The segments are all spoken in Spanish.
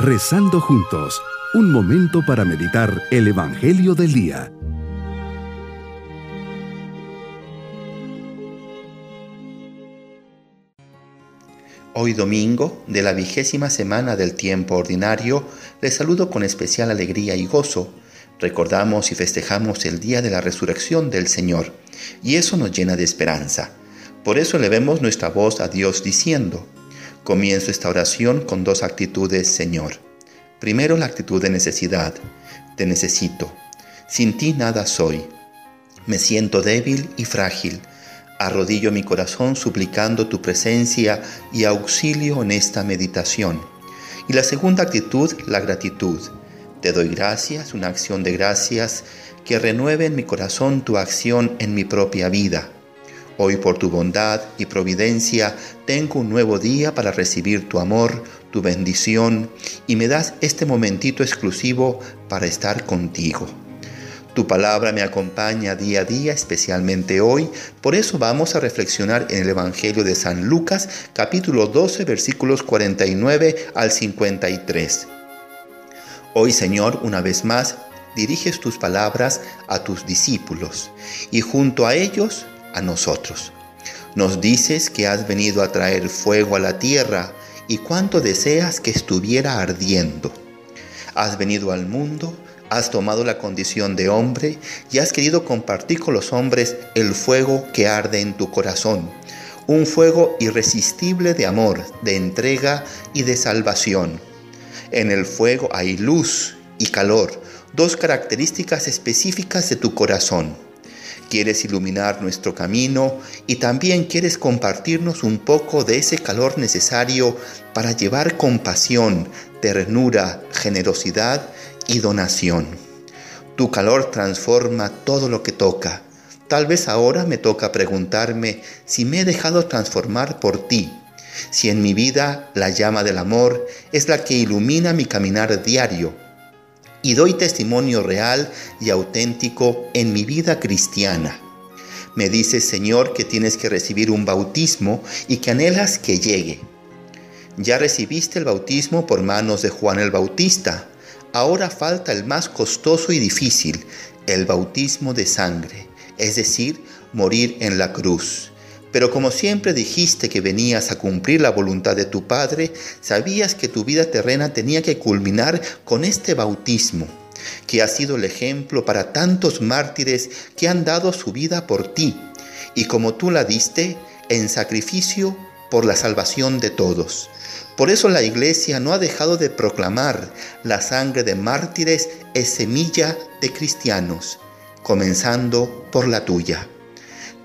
Rezando juntos, un momento para meditar el Evangelio del Día. Hoy domingo de la vigésima semana del tiempo ordinario, les saludo con especial alegría y gozo. Recordamos y festejamos el día de la resurrección del Señor, y eso nos llena de esperanza. Por eso elevemos nuestra voz a Dios diciendo, Comienzo esta oración con dos actitudes, Señor. Primero la actitud de necesidad. Te necesito. Sin ti nada soy. Me siento débil y frágil. Arrodillo mi corazón suplicando tu presencia y auxilio en esta meditación. Y la segunda actitud, la gratitud. Te doy gracias, una acción de gracias que renueve en mi corazón tu acción en mi propia vida. Hoy por tu bondad y providencia tengo un nuevo día para recibir tu amor, tu bendición y me das este momentito exclusivo para estar contigo. Tu palabra me acompaña día a día, especialmente hoy. Por eso vamos a reflexionar en el Evangelio de San Lucas, capítulo 12, versículos 49 al 53. Hoy, Señor, una vez más, diriges tus palabras a tus discípulos y junto a ellos nosotros. Nos dices que has venido a traer fuego a la tierra y cuánto deseas que estuviera ardiendo. Has venido al mundo, has tomado la condición de hombre y has querido compartir con los hombres el fuego que arde en tu corazón, un fuego irresistible de amor, de entrega y de salvación. En el fuego hay luz y calor, dos características específicas de tu corazón quieres iluminar nuestro camino y también quieres compartirnos un poco de ese calor necesario para llevar compasión, ternura, generosidad y donación. Tu calor transforma todo lo que toca. Tal vez ahora me toca preguntarme si me he dejado transformar por ti, si en mi vida la llama del amor es la que ilumina mi caminar diario y doy testimonio real y auténtico en mi vida cristiana. Me dices, Señor, que tienes que recibir un bautismo y que anhelas que llegue. Ya recibiste el bautismo por manos de Juan el Bautista. Ahora falta el más costoso y difícil, el bautismo de sangre, es decir, morir en la cruz. Pero como siempre dijiste que venías a cumplir la voluntad de tu Padre, sabías que tu vida terrena tenía que culminar con este bautismo, que ha sido el ejemplo para tantos mártires que han dado su vida por ti, y como tú la diste, en sacrificio por la salvación de todos. Por eso la iglesia no ha dejado de proclamar la sangre de mártires es semilla de cristianos, comenzando por la tuya.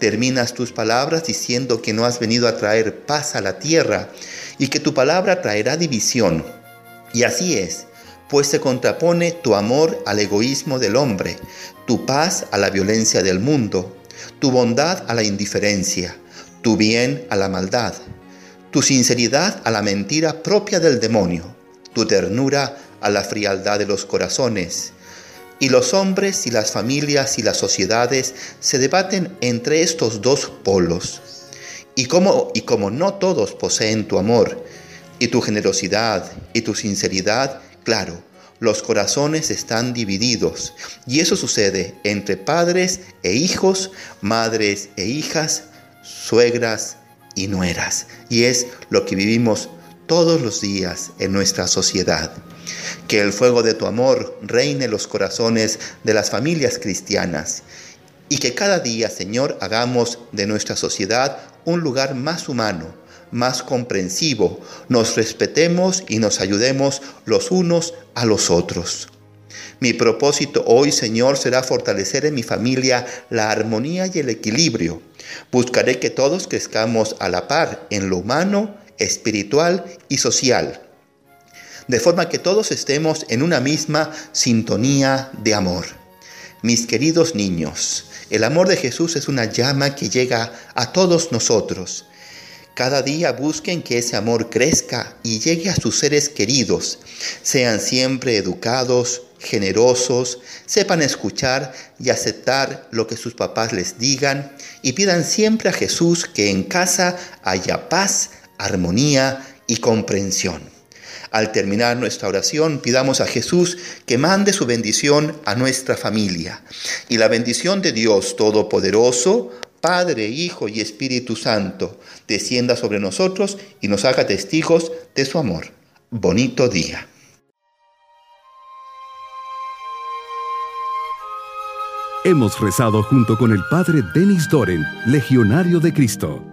Terminas tus palabras diciendo que no has venido a traer paz a la tierra y que tu palabra traerá división. Y así es, pues se contrapone tu amor al egoísmo del hombre, tu paz a la violencia del mundo, tu bondad a la indiferencia, tu bien a la maldad, tu sinceridad a la mentira propia del demonio, tu ternura a la frialdad de los corazones, y los hombres y las familias y las sociedades se debaten entre estos dos polos. Y como, y como no todos poseen tu amor y tu generosidad y tu sinceridad, claro, los corazones están divididos. Y eso sucede entre padres e hijos, madres e hijas, suegras y nueras. Y es lo que vivimos todos los días en nuestra sociedad. Que el fuego de tu amor reine en los corazones de las familias cristianas y que cada día, Señor, hagamos de nuestra sociedad un lugar más humano, más comprensivo, nos respetemos y nos ayudemos los unos a los otros. Mi propósito hoy, Señor, será fortalecer en mi familia la armonía y el equilibrio. Buscaré que todos crezcamos a la par en lo humano, espiritual y social de forma que todos estemos en una misma sintonía de amor. Mis queridos niños, el amor de Jesús es una llama que llega a todos nosotros. Cada día busquen que ese amor crezca y llegue a sus seres queridos. Sean siempre educados, generosos, sepan escuchar y aceptar lo que sus papás les digan y pidan siempre a Jesús que en casa haya paz, armonía y comprensión. Al terminar nuestra oración, pidamos a Jesús que mande su bendición a nuestra familia. Y la bendición de Dios Todopoderoso, Padre, Hijo y Espíritu Santo, descienda sobre nosotros y nos haga testigos de su amor. Bonito día. Hemos rezado junto con el Padre Denis Doren, Legionario de Cristo.